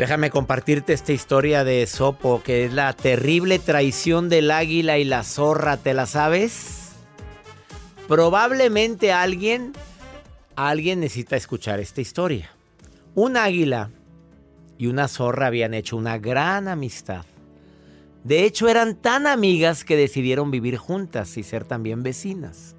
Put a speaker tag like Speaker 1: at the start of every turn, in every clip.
Speaker 1: Déjame compartirte esta historia de Sopo, que es la terrible traición del águila y la zorra, ¿te la sabes? Probablemente alguien, alguien necesita escuchar esta historia. Un águila y una zorra habían hecho una gran amistad. De hecho, eran tan amigas que decidieron vivir juntas y ser también vecinas.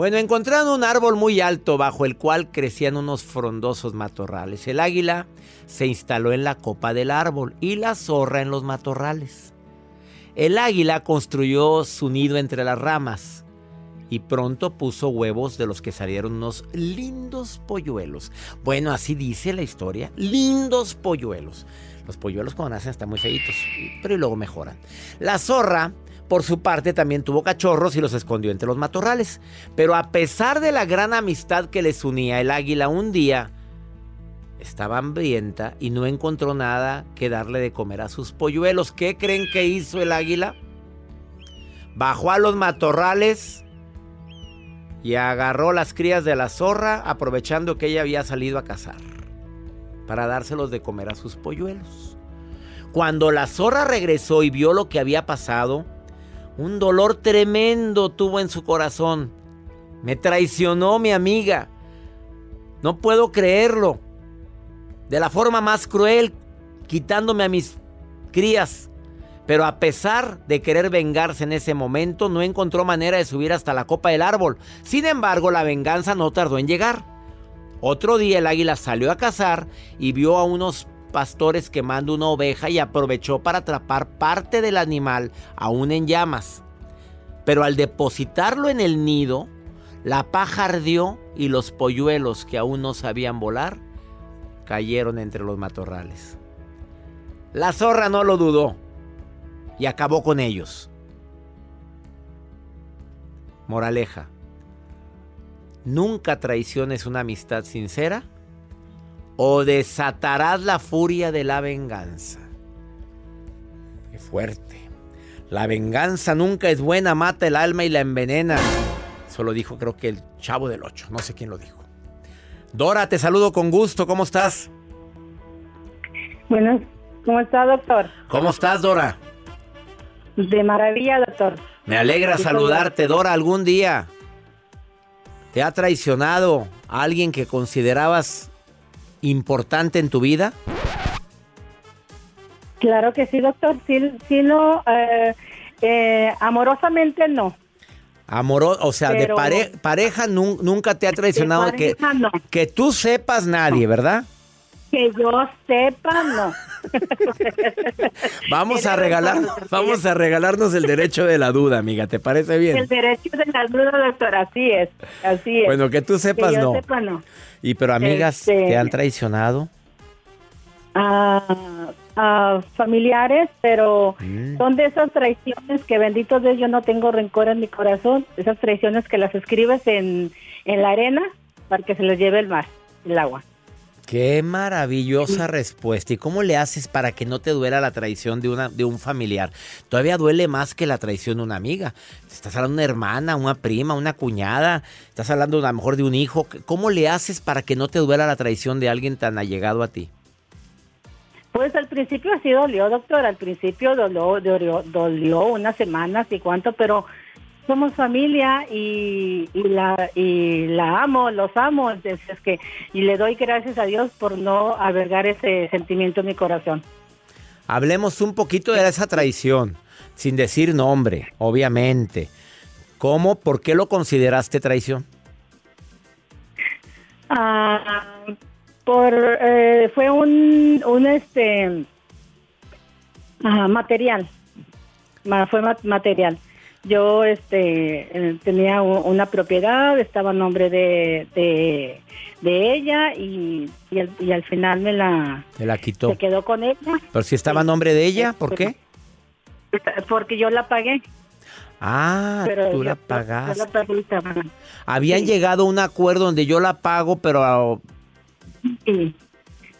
Speaker 1: Bueno, encontraron un árbol muy alto bajo el cual crecían unos frondosos matorrales. El águila se instaló en la copa del árbol y la zorra en los matorrales. El águila construyó su nido entre las ramas y pronto puso huevos de los que salieron unos lindos polluelos. Bueno, así dice la historia, lindos polluelos. Los polluelos cuando nacen están muy feitos, pero luego mejoran. La zorra por su parte, también tuvo cachorros y los escondió entre los matorrales. Pero a pesar de la gran amistad que les unía, el águila un día estaba hambrienta y no encontró nada que darle de comer a sus polluelos. ¿Qué creen que hizo el águila? Bajó a los matorrales y agarró las crías de la zorra, aprovechando que ella había salido a cazar, para dárselos de comer a sus polluelos. Cuando la zorra regresó y vio lo que había pasado, un dolor tremendo tuvo en su corazón. Me traicionó mi amiga. No puedo creerlo. De la forma más cruel, quitándome a mis crías. Pero a pesar de querer vengarse en ese momento, no encontró manera de subir hasta la copa del árbol. Sin embargo, la venganza no tardó en llegar. Otro día el águila salió a cazar y vio a unos pastores quemando una oveja y aprovechó para atrapar parte del animal aún en llamas. Pero al depositarlo en el nido, la paja ardió y los polluelos que aún no sabían volar cayeron entre los matorrales. La zorra no lo dudó y acabó con ellos. Moraleja. Nunca traiciones una amistad sincera o desatarás la furia de la venganza. Qué fuerte. La venganza nunca es buena, mata el alma y la envenena. Eso lo dijo creo que el chavo del 8, no sé quién lo dijo. Dora, te saludo con gusto, ¿cómo estás?
Speaker 2: Bueno, ¿cómo está, doctor?
Speaker 1: ¿Cómo estás, Dora?
Speaker 2: De maravilla, doctor.
Speaker 1: Me alegra saludarte, Dora, algún día. ¿Te ha traicionado alguien que considerabas importante en tu vida?
Speaker 2: Claro que sí, doctor. Sí, sí no, eh, eh, amorosamente no.
Speaker 1: Amoro, o sea, de pareja nunca te ha traicionado que, que tú sepas nadie, ¿verdad?
Speaker 2: Que yo sepa, no.
Speaker 1: vamos a regalar, vamos a regalarnos el derecho de la duda, amiga. ¿Te parece bien?
Speaker 2: El derecho de la duda, doctor. Así es, así es.
Speaker 1: Bueno, que tú sepas,
Speaker 2: que
Speaker 1: yo
Speaker 2: Sepa, no.
Speaker 1: ¿Y pero amigas
Speaker 2: Este-
Speaker 1: te han traicionado?
Speaker 2: a, a familiares, pero
Speaker 1: Mm.
Speaker 2: son de esas traiciones que bendito Dios yo no tengo rencor en mi corazón, esas traiciones que las escribes en, en la arena para que se los lleve el mar, el agua.
Speaker 1: Qué maravillosa respuesta. ¿Y cómo le haces para que no te duela la traición de, una, de un familiar? Todavía duele más que la traición de una amiga. Estás hablando de una hermana, una prima, una cuñada. Estás hablando a lo mejor de un hijo. ¿Cómo le haces para que no te duela la traición de alguien tan allegado a ti?
Speaker 2: Pues al principio sí dolió, doctor, al principio dolió, dolió, dolió unas semanas y cuánto, pero somos familia y, y la y la amo, los amo, entonces que y le doy gracias a Dios por no albergar ese sentimiento en mi corazón.
Speaker 1: Hablemos un poquito de esa traición, sin decir nombre, obviamente. ¿Cómo? ¿Por qué lo consideraste traición?
Speaker 2: Ah, por eh, fue un un este ah, material, Ma- fue ma- material. Yo este eh, tenía una propiedad, estaba a nombre de, de, de ella y, y, al, y al final me la
Speaker 1: Te la quitó.
Speaker 2: se quedó con ella
Speaker 1: Pero si estaba a nombre de ella, ¿por qué?
Speaker 2: porque yo la pagué.
Speaker 1: Ah,
Speaker 2: Pero
Speaker 1: tú
Speaker 2: yo-
Speaker 1: la
Speaker 2: yo
Speaker 1: pagaste.
Speaker 2: la pagué y estaba-
Speaker 1: Habían
Speaker 2: sí.
Speaker 1: llegado a un acuerdo donde yo la pago, pero...
Speaker 2: Sí,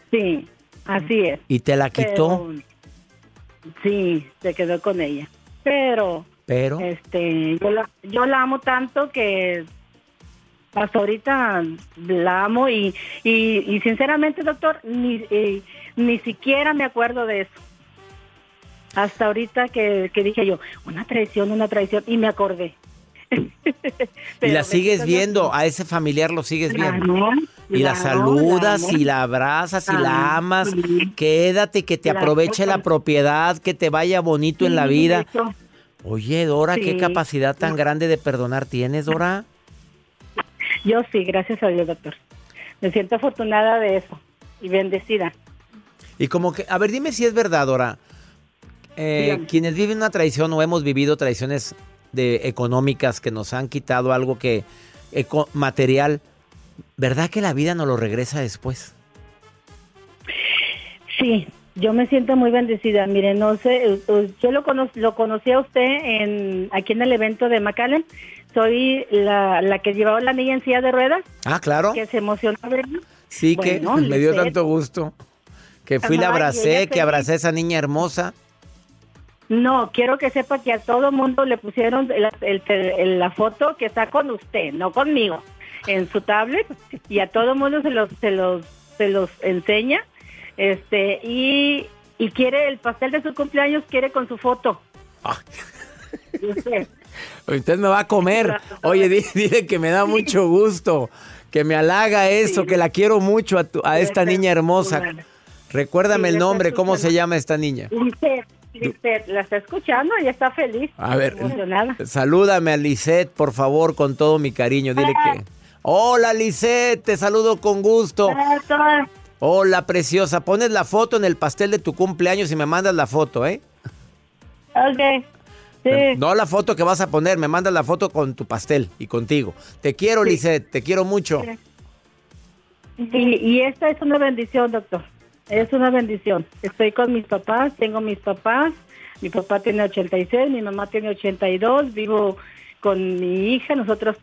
Speaker 2: sí, así es.
Speaker 1: ¿Y te la quitó?
Speaker 2: Pero, sí, se quedó con ella. Pero
Speaker 1: Pero...
Speaker 2: este yo la, yo la amo tanto que hasta ahorita la amo y, y, y sinceramente doctor ni eh, ni siquiera me acuerdo de eso hasta ahorita que, que dije yo una traición una traición y me acordé
Speaker 1: y la sigues viendo, a ese familiar lo sigues viendo.
Speaker 2: Claro,
Speaker 1: Y la
Speaker 2: claro,
Speaker 1: saludas y la abrazas y la amas. Quédate, que te aproveche la propiedad, que te vaya bonito en la vida.
Speaker 2: eso.
Speaker 1: Oye, Dora, qué capacidad tan grande de perdonar tienes, Dora.
Speaker 2: Yo sí, gracias a Dios, doctor. Me siento afortunada de eso y bendecida.
Speaker 1: Y como que, a ver, dime si es verdad, Dora. Eh, quienes viven una traición o hemos vivido traiciones de económicas que nos han quitado algo que eco- material, ¿verdad que la vida nos lo regresa después?
Speaker 2: Sí, yo me siento muy bendecida. Mire, no sé, eh, eh, yo lo, cono lo conocí a usted en, aquí en el evento de McAllen. Soy la, la que llevaba la niña en silla de ruedas,
Speaker 1: Ah, claro.
Speaker 2: que se emocionó.
Speaker 1: Sí, que
Speaker 2: Bueno,
Speaker 1: me dio
Speaker 2: Lisette.
Speaker 1: tanto gusto. Que fui, la
Speaker 2: Ajá, y
Speaker 1: abracé, que abracé a esa niña hermosa.
Speaker 2: No, quiero que sepa que a todo mundo le pusieron la, el- el- la foto que está con usted, no conmigo, en su tablet y a todo mundo se los se los se los enseña, este y y quiere el pastel de su cumpleaños quiere con su foto. Y usted,
Speaker 1: Usted me va a comer. Oye, di- dile que me da mucho gusto, que me halaga eso,
Speaker 2: Sí.
Speaker 1: que la quiero mucho a, tu- a esta niña hermosa. Recuérdame
Speaker 2: Sí,
Speaker 1: el nombre, ¿cómo se llama esta niña?
Speaker 2: Lisette, Lisette, la está escuchando y está feliz.
Speaker 1: A ver,
Speaker 2: emocionada.
Speaker 1: salúdame a Lisette, por favor, con todo mi cariño. Dile que... Hola, Lisette, te saludo con gusto.
Speaker 2: Ah,
Speaker 1: Hola, preciosa. Pones la foto en el pastel de tu cumpleaños y me mandas la foto, ¿eh?
Speaker 2: Ok. Sí.
Speaker 1: No la foto que vas a poner, me mandas la foto con tu pastel y contigo. Te quiero, Lisette, te quiero mucho.
Speaker 2: Y, y esta es una bendición, doctor. Es una bendición. Estoy con mis papás, tengo mis papás. Mi papá tiene 86, mi mamá tiene 82. Vivo con mi hija, nosotros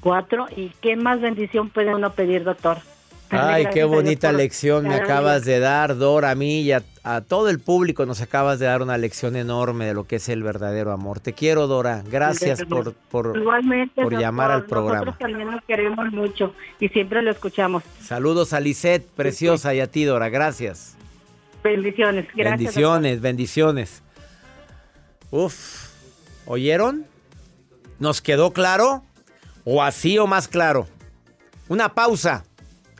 Speaker 2: cuatro. ¿Y qué más bendición puede uno pedir, doctor?
Speaker 1: Ay, qué bonita
Speaker 2: por
Speaker 1: lección me acabas de dar, Dora, a mí y a, a todo el público nos acabas de dar una lección enorme de lo que es el verdadero amor. Te quiero, Dora. Gracias por, por...
Speaker 2: Igualmente,
Speaker 1: por
Speaker 2: doctor,
Speaker 1: llamar al programa.
Speaker 2: Nosotros también nos queremos mucho y siempre lo escuchamos.
Speaker 1: Saludos a Lisette, preciosa, y a ti, Dora. Gracias.
Speaker 2: Bendiciones. Gracias.
Speaker 1: bendiciones, bendiciones. Uf, ¿oyeron? ¿Nos quedó claro? ¿O así o más claro? Una pausa.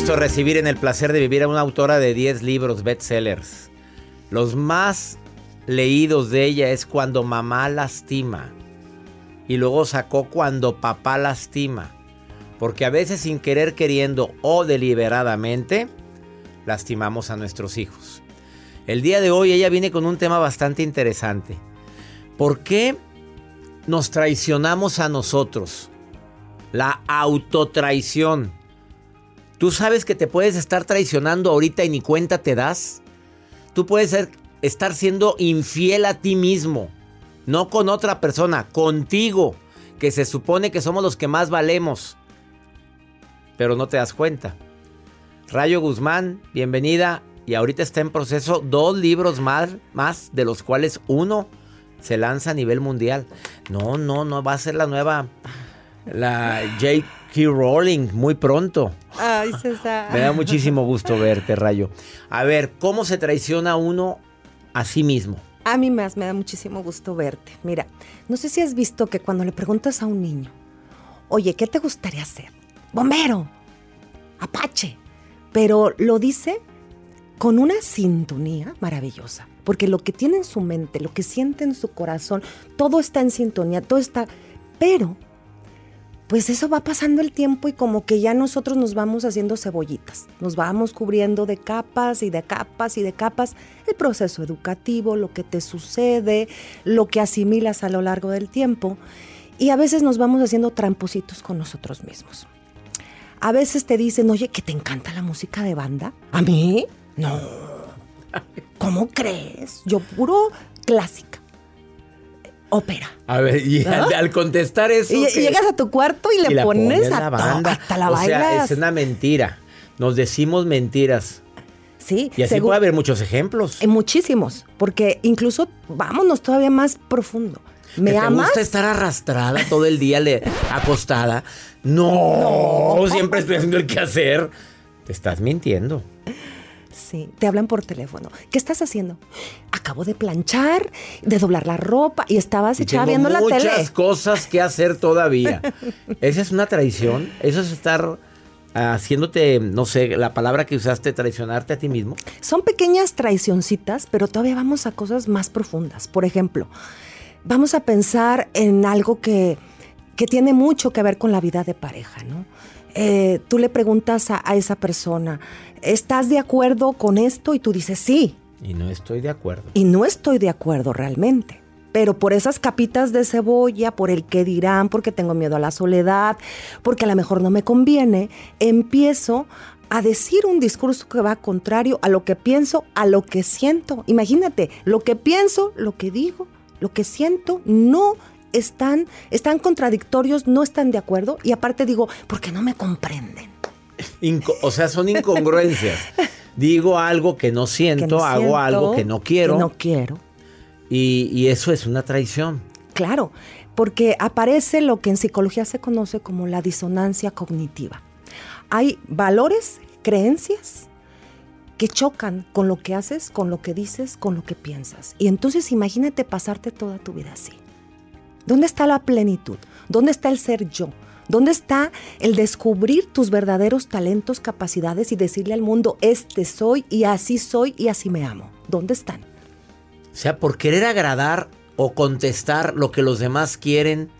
Speaker 1: Gusto recibir en el placer de vivir a una autora de 10 libros bestsellers. Los más leídos de ella es Cuando mamá lastima. Y luego sacó Cuando papá lastima. Porque a veces sin querer queriendo o deliberadamente lastimamos a nuestros hijos. El día de hoy ella viene con un tema bastante interesante. ¿Por qué nos traicionamos a nosotros? La autotraición. ¿Tú sabes que te puedes estar traicionando ahorita y ni cuenta te das? Tú puedes ser- estar siendo infiel a ti mismo, no con otra persona, contigo, que se supone que somos los que más valemos, pero no te das cuenta. Rayo Guzmán, bienvenida. Y ahorita está en proceso dos libros más, más, de los cuales uno se lanza a nivel mundial. No, no, no, va a ser la nueva, la J.K. Rowling muy pronto.
Speaker 3: Ay, César.
Speaker 1: Me da muchísimo gusto verte, Rayo. A ver, ¿cómo se traiciona uno a sí mismo?
Speaker 3: A mí más me da muchísimo gusto verte. Mira, no sé si has visto que cuando le preguntas a un niño, oye, ¿qué te gustaría ser? Bombero, apache. Pero lo dice con una sintonía maravillosa, porque lo que tiene en su mente, lo que siente en su corazón, todo está en sintonía, todo está... Pero, pues eso va pasando el tiempo y como que ya nosotros nos vamos haciendo cebollitas, nos vamos cubriendo de capas y de capas y de capas el proceso educativo, lo que te sucede, lo que asimilas a lo largo del tiempo y a veces nos vamos haciendo trampositos con nosotros mismos. A veces te dicen, oye, que te encanta la música de banda. ¿A mí? No. ¿Cómo crees? Yo puro clásica. Ópera.
Speaker 1: A ver, y al, al contestar eso.
Speaker 3: Y, llegas a tu cuarto y le
Speaker 1: Y
Speaker 3: pones
Speaker 1: pones
Speaker 3: a
Speaker 1: la banda.
Speaker 3: hasta la
Speaker 1: o sea, es una mentira. Nos decimos mentiras.
Speaker 3: Sí,
Speaker 1: Y así puede haber muchos ejemplos.
Speaker 3: eh, muchísimos, porque incluso vámonos todavía más profundo. ¿Me
Speaker 1: ¿Que
Speaker 3: amas?
Speaker 1: ¿Te gusta estar arrastrada todo el día le- acostada? No, siempre estoy haciendo el quehacer. Te estás mintiendo.
Speaker 3: Sí, te hablan por teléfono. ¿Qué estás haciendo? Acabo de planchar, de doblar la ropa y estabas
Speaker 1: Y
Speaker 3: echada viendo la
Speaker 1: muchas
Speaker 3: tele.
Speaker 1: cosas que hacer todavía. Esa es una traición. Eso es estar haciéndote, no sé, la palabra que usaste, traicionarte a ti mismo.
Speaker 3: Son pequeñas traicioncitas, pero todavía vamos a cosas más profundas. Por ejemplo, vamos a pensar en algo que, que tiene mucho que ver con la vida de pareja, ¿no? Eh, tú le preguntas a, a esa persona, ¿estás de acuerdo con esto? Y tú dices, sí.
Speaker 1: Y no estoy de acuerdo.
Speaker 3: Y no estoy de acuerdo realmente. Pero por esas capitas de cebolla, por el que dirán, porque tengo miedo a la soledad, porque a lo mejor no me conviene, empiezo a decir un discurso que va contrario a lo que pienso, a lo que siento. Imagínate, lo que pienso, lo que digo, lo que siento, no están, están contradictorios, no están de acuerdo. Y aparte digo, porque no me comprenden.
Speaker 1: Inco- o sea, son incongruencias. Digo algo que no siento,
Speaker 3: Que no
Speaker 1: hago
Speaker 3: siento,
Speaker 1: algo que no quiero.
Speaker 3: que no quiero.
Speaker 1: Y, y eso es una traición.
Speaker 3: Claro, porque aparece lo que en psicología se conoce como la disonancia cognitiva. Hay valores, creencias que chocan con lo que haces, con lo que dices, con lo que piensas. Y entonces imagínate pasarte toda tu vida así. ¿Dónde está la plenitud? ¿Dónde está el ser yo? ¿Dónde está el descubrir tus verdaderos talentos, capacidades y decirle al mundo, este soy y así soy y así me amo? ¿Dónde están?
Speaker 1: O sea, por querer agradar o contestar lo que los demás quieren,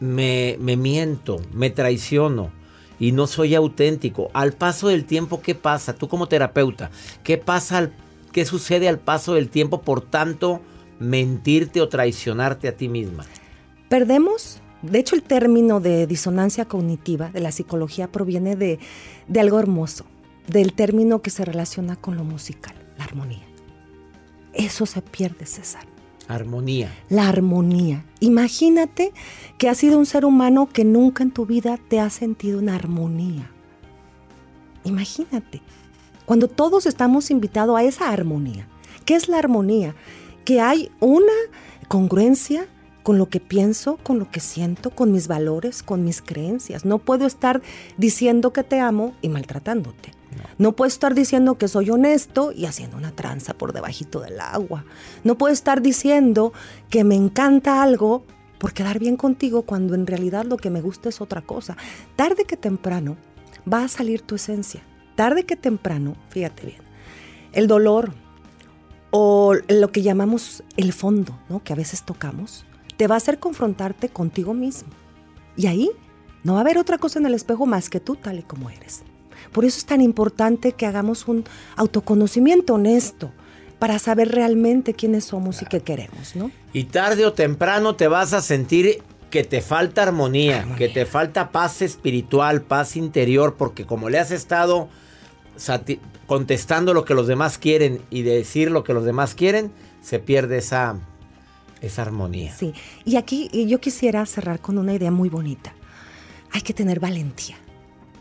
Speaker 1: me, me miento, me traiciono y no soy auténtico. Al paso del tiempo, ¿qué pasa? Tú como terapeuta, ¿qué pasa? al- ¿Qué sucede al paso del tiempo por tanto mentirte o traicionarte a ti misma?
Speaker 3: Perdemos, de hecho el término de disonancia cognitiva de la psicología proviene de, de algo hermoso, del término que se relaciona con lo musical, la armonía. Eso se pierde, César.
Speaker 1: Armonía.
Speaker 3: La armonía. Imagínate que has sido un ser humano que nunca en tu vida te has sentido en armonía. Imagínate. Cuando todos estamos invitados a esa armonía. ¿Qué es la armonía? Que hay una congruencia con lo que pienso, con lo que siento, con mis valores, con mis creencias. No puedo estar diciendo que te amo y maltratándote. No puedo estar diciendo que soy honesto y haciendo una tranza por debajito del agua. No puedo estar diciendo que me encanta algo por quedar bien contigo cuando en realidad lo que me gusta es otra cosa. Tarde que temprano va a salir tu esencia. Tarde que temprano, fíjate bien, el dolor o lo que llamamos el fondo, ¿no? que a veces tocamos, te va a hacer confrontarte contigo mismo. Y ahí no va a haber otra cosa en el espejo más que tú tal y como eres. Por eso es tan importante que hagamos un autoconocimiento honesto para saber realmente quiénes somos y qué queremos, ¿no?
Speaker 1: Y tarde o temprano te vas a sentir que te falta armonía,
Speaker 3: Armonía.
Speaker 1: que te falta paz espiritual, paz interior, porque como le has estado contestando lo que los demás quieren y decir lo que los demás quieren, se pierde esa, esa armonía.
Speaker 3: Sí. Y aquí y yo quisiera cerrar con una idea muy bonita. Hay que tener valentía.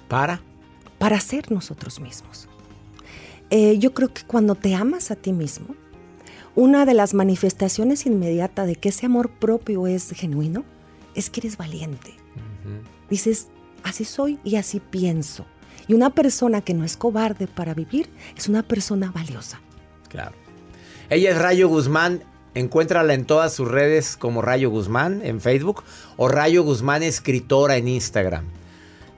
Speaker 1: Para.
Speaker 3: para ser nosotros mismos. Eh, yo creo que cuando te amas a ti mismo, una de las manifestaciones inmediatas de que ese amor propio es genuino es que eres valiente. Dices, así soy y así pienso. Y una persona que no es cobarde para vivir es una persona valiosa.
Speaker 1: Claro. Ella es Rayo Guzmán. Encuéntrala en todas sus redes como Rayo Guzmán en Facebook o Rayo Guzmán Escritora en Instagram.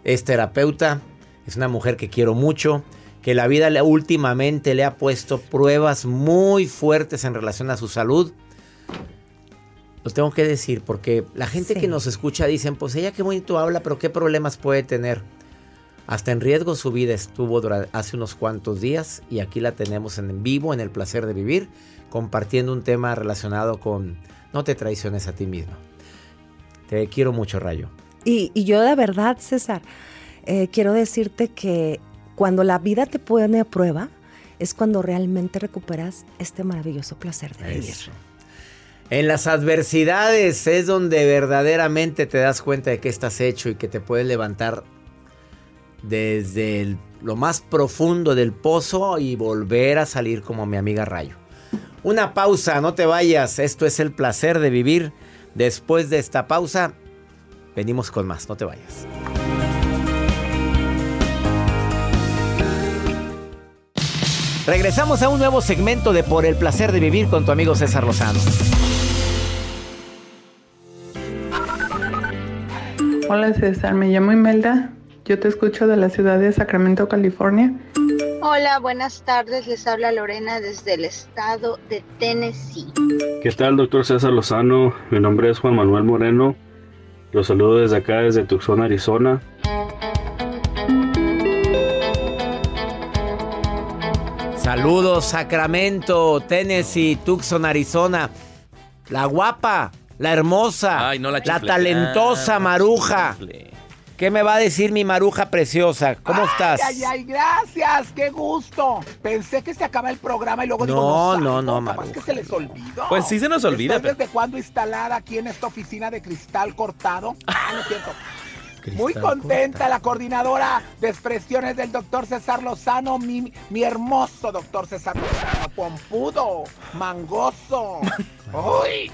Speaker 1: Es terapeuta, es una mujer que quiero mucho, que la vida le- últimamente le ha puesto pruebas muy fuertes en relación a su salud. Lo tengo que decir porque la gente
Speaker 3: Sí.
Speaker 1: que nos escucha dicen, pues ella qué bonito habla, pero qué problemas puede tener. Hasta en riesgo su vida estuvo dura- hace unos cuantos días y aquí la tenemos en vivo, en el placer de vivir, compartiendo un tema relacionado con no te traiciones a ti mismo. Te quiero mucho, Rayo.
Speaker 3: Y, y yo de verdad, César, eh, quiero decirte que cuando la vida te pone a prueba, es cuando realmente recuperas este maravilloso placer de vivir.
Speaker 1: Eso. En las adversidades es donde verdaderamente te das cuenta de qué estás hecho y que te puedes levantar desde lo más profundo del pozo y volver a salir como mi amiga Rayo. Una pausa, no te vayas. Esto es el placer de vivir. Después de esta pausa, venimos con más, no te vayas. Regresamos a un nuevo segmento de Por el placer de vivir con tu amigo César Lozano.
Speaker 4: Hola César, me llamo Imelda. Yo te escucho de la ciudad de Sacramento, California.
Speaker 5: Hola, buenas tardes. Les habla Lorena desde el estado de Tennessee.
Speaker 6: ¿Qué tal, doctor César Lozano? Mi nombre es Juan Manuel Moreno. Los saludo desde acá, desde Tucson, Arizona.
Speaker 1: Saludos, Sacramento, Tennessee, Tucson, Arizona. La guapa, la hermosa,
Speaker 7: Ay, no la
Speaker 1: talentosa
Speaker 7: Ah,
Speaker 1: Maruja. ¿Qué me va a decir mi Maruja preciosa? ¿Cómo estás?
Speaker 8: Ay, ay, gracias, qué gusto. Pensé que se acaba el programa y luego digo,
Speaker 1: No,
Speaker 8: no,
Speaker 1: no, no, Maruja.
Speaker 8: que se les olvidó.
Speaker 7: Pues sí se nos olvida,
Speaker 8: ¿Estoy
Speaker 7: pero-
Speaker 8: desde cuándo instalada aquí en esta oficina de cristal cortado? Ah, no es cierto. Muy contenta la coordinadora de expresiones del doctor César Lozano, mi, mi hermoso doctor César Lozano, pompudo, mangoso. ¡Uy!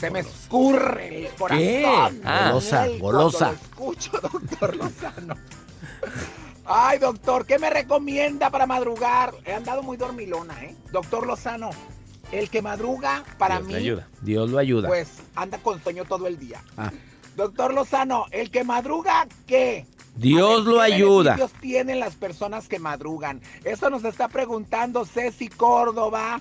Speaker 8: Se me escurre el corazón.
Speaker 1: ¿Qué?
Speaker 7: Ah.
Speaker 1: Golosa, golosa.
Speaker 8: lo escucho, doctor Lozano. Ay, doctor, ¿qué me recomienda para madrugar? He andado muy dormilona, ¿eh? Doctor Lozano, el que madruga, para
Speaker 7: Dios
Speaker 8: mí,
Speaker 7: le ayuda.
Speaker 1: Dios lo ayuda.
Speaker 8: pues anda con sueño todo el día.
Speaker 1: Ah,
Speaker 8: Doctor Lozano, el que madruga, ¿qué?
Speaker 1: Dios
Speaker 8: ver,
Speaker 1: lo
Speaker 8: ¿qué
Speaker 1: ayuda.
Speaker 8: beneficios tienen las personas que madrugan? Eso nos está preguntando Ceci Córdoba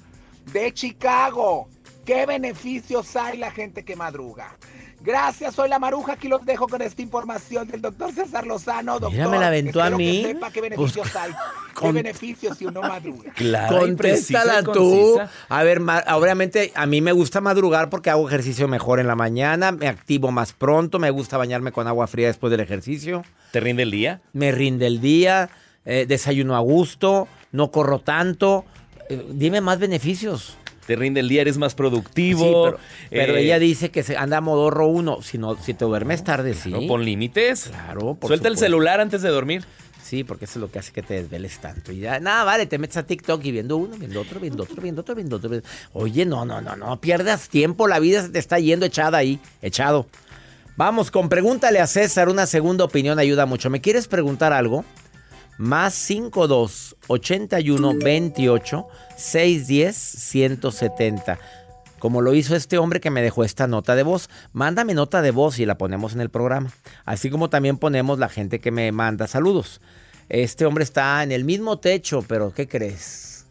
Speaker 8: de Chicago. ¿Qué beneficios hay la gente que madruga? Gracias, soy la Maruja. Aquí los dejo con esta información del doctor César Lozano. Doctor,
Speaker 1: Mira, me la aventó a
Speaker 8: que
Speaker 1: mí.
Speaker 8: sepa qué beneficios
Speaker 1: Pues,
Speaker 8: hay.
Speaker 1: con-
Speaker 8: ¿Qué beneficios si uno madruga?
Speaker 7: Precisa
Speaker 1: Contéstala tú. A ver, obviamente a mí me gusta madrugar porque hago ejercicio mejor en la mañana, me activo más pronto, me gusta bañarme con agua fría después del ejercicio,
Speaker 7: ¿Te rinde el día?
Speaker 1: me rinde el día, eh, desayuno a gusto, no corro tanto. Eh, dime más beneficios.
Speaker 7: Te rinde el día, eres más productivo.
Speaker 1: Sí, pero, pero
Speaker 7: eh,
Speaker 1: ella dice que se anda a modorro uno. Si no, si te duermes tarde, sí.
Speaker 7: No, pon límites.
Speaker 1: Claro, por
Speaker 7: Suelta el celular antes de dormir.
Speaker 1: Sí, porque eso es lo que hace que te desveles tanto. Y ya, nada, vale, te metes a TikTok y viendo uno, viendo otro, viendo otro, viendo otro, viendo otro. viendo- Oye, no, no, no, no pierdas tiempo. La vida se te está yendo echada ahí, echado. Vamos, con pregúntale a César, una segunda opinión ayuda mucho. ¿Me quieres preguntar algo? Más 52 81 28 610 170. Como lo hizo este hombre que me dejó esta nota de voz. Mándame nota de voz y la ponemos en el programa. Así como también ponemos la gente que me manda saludos. Este hombre está en el mismo techo, pero ¿qué crees?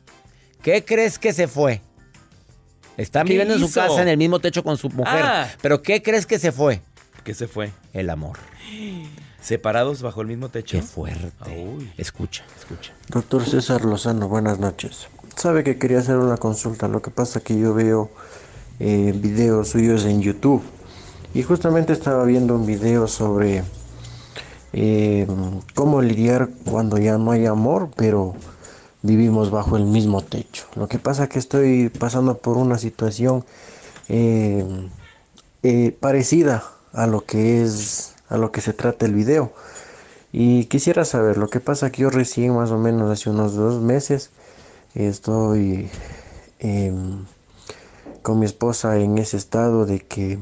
Speaker 1: ¿Qué crees que se fue? Está
Speaker 7: ¿Qué
Speaker 1: viviendo en su casa en el mismo techo con su mujer.
Speaker 7: Ah.
Speaker 1: Pero ¿qué crees que se fue?
Speaker 7: ¿Qué se fue?
Speaker 1: El amor.
Speaker 7: Separados bajo el mismo techo.
Speaker 1: Qué fuerte.
Speaker 7: Uy.
Speaker 1: Escucha, escucha.
Speaker 9: Doctor César Lozano, buenas noches. Sabe que quería hacer una consulta, lo que pasa que yo veo eh, videos suyos en YouTube y justamente estaba viendo un video sobre eh, cómo lidiar cuando ya no hay amor, pero vivimos bajo el mismo techo. Lo que pasa que estoy pasando por una situación eh, eh, parecida a lo que es a lo que se trata el video. Y quisiera saber, lo que pasa que yo recién más o menos hace unos dos meses estoy em, con mi esposa en ese estado de que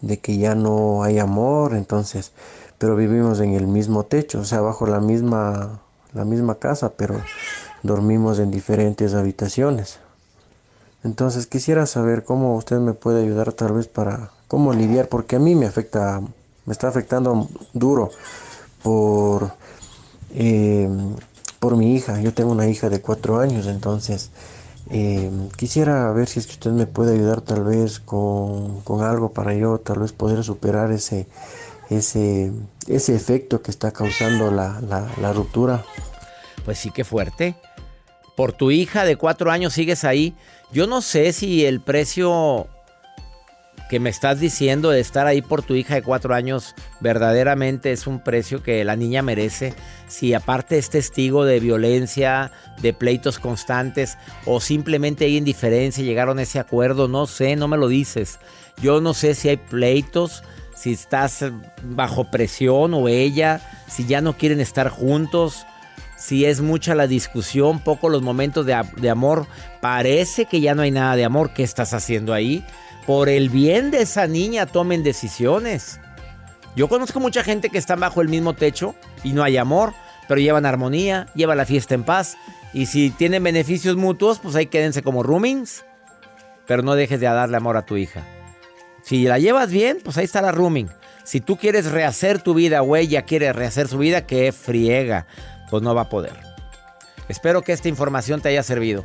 Speaker 9: de que ya no hay amor, entonces, pero vivimos en el mismo techo, o sea, bajo la misma la misma casa, pero dormimos en diferentes habitaciones. Entonces quisiera saber cómo usted me puede ayudar tal vez para cómo lidiar, porque a mí me afecta, me está afectando duro por, eh, por mi hija. Yo tengo una hija de cuatro años, entonces eh, quisiera ver si es que usted me puede ayudar tal vez con, con algo para yo tal vez poder superar ese, ese, ese efecto que está causando la, la, la ruptura.
Speaker 1: Pues sí, qué fuerte. Por tu hija de cuatro años sigues ahí. Yo no sé si el precio que me estás diciendo de estar ahí por tu hija de cuatro años verdaderamente es un precio que la niña merece. Si aparte es testigo de violencia, de pleitos constantes o simplemente hay indiferencia, llegaron a ese acuerdo, no sé, no me lo dices. Yo no sé si hay pleitos, si estás bajo presión o ella, si ya no quieren estar juntos si es mucha la discusión, poco los momentos de, de, amor, parece que ya no hay nada de amor. ¿Qué estás haciendo ahí? Por el bien de esa niña tomen decisiones. Yo conozco mucha gente que está bajo el mismo techo y no hay amor, pero llevan armonía, llevan la fiesta en paz. Y si tienen beneficios mutuos, pues ahí quédense como roomings. Pero no dejes de darle amor a tu hija. Si la llevas bien, pues ahí está la rooming. Si tú quieres rehacer tu vida o ella quiere rehacer su vida, que friega pues no va a poder. Espero que esta información te haya servido.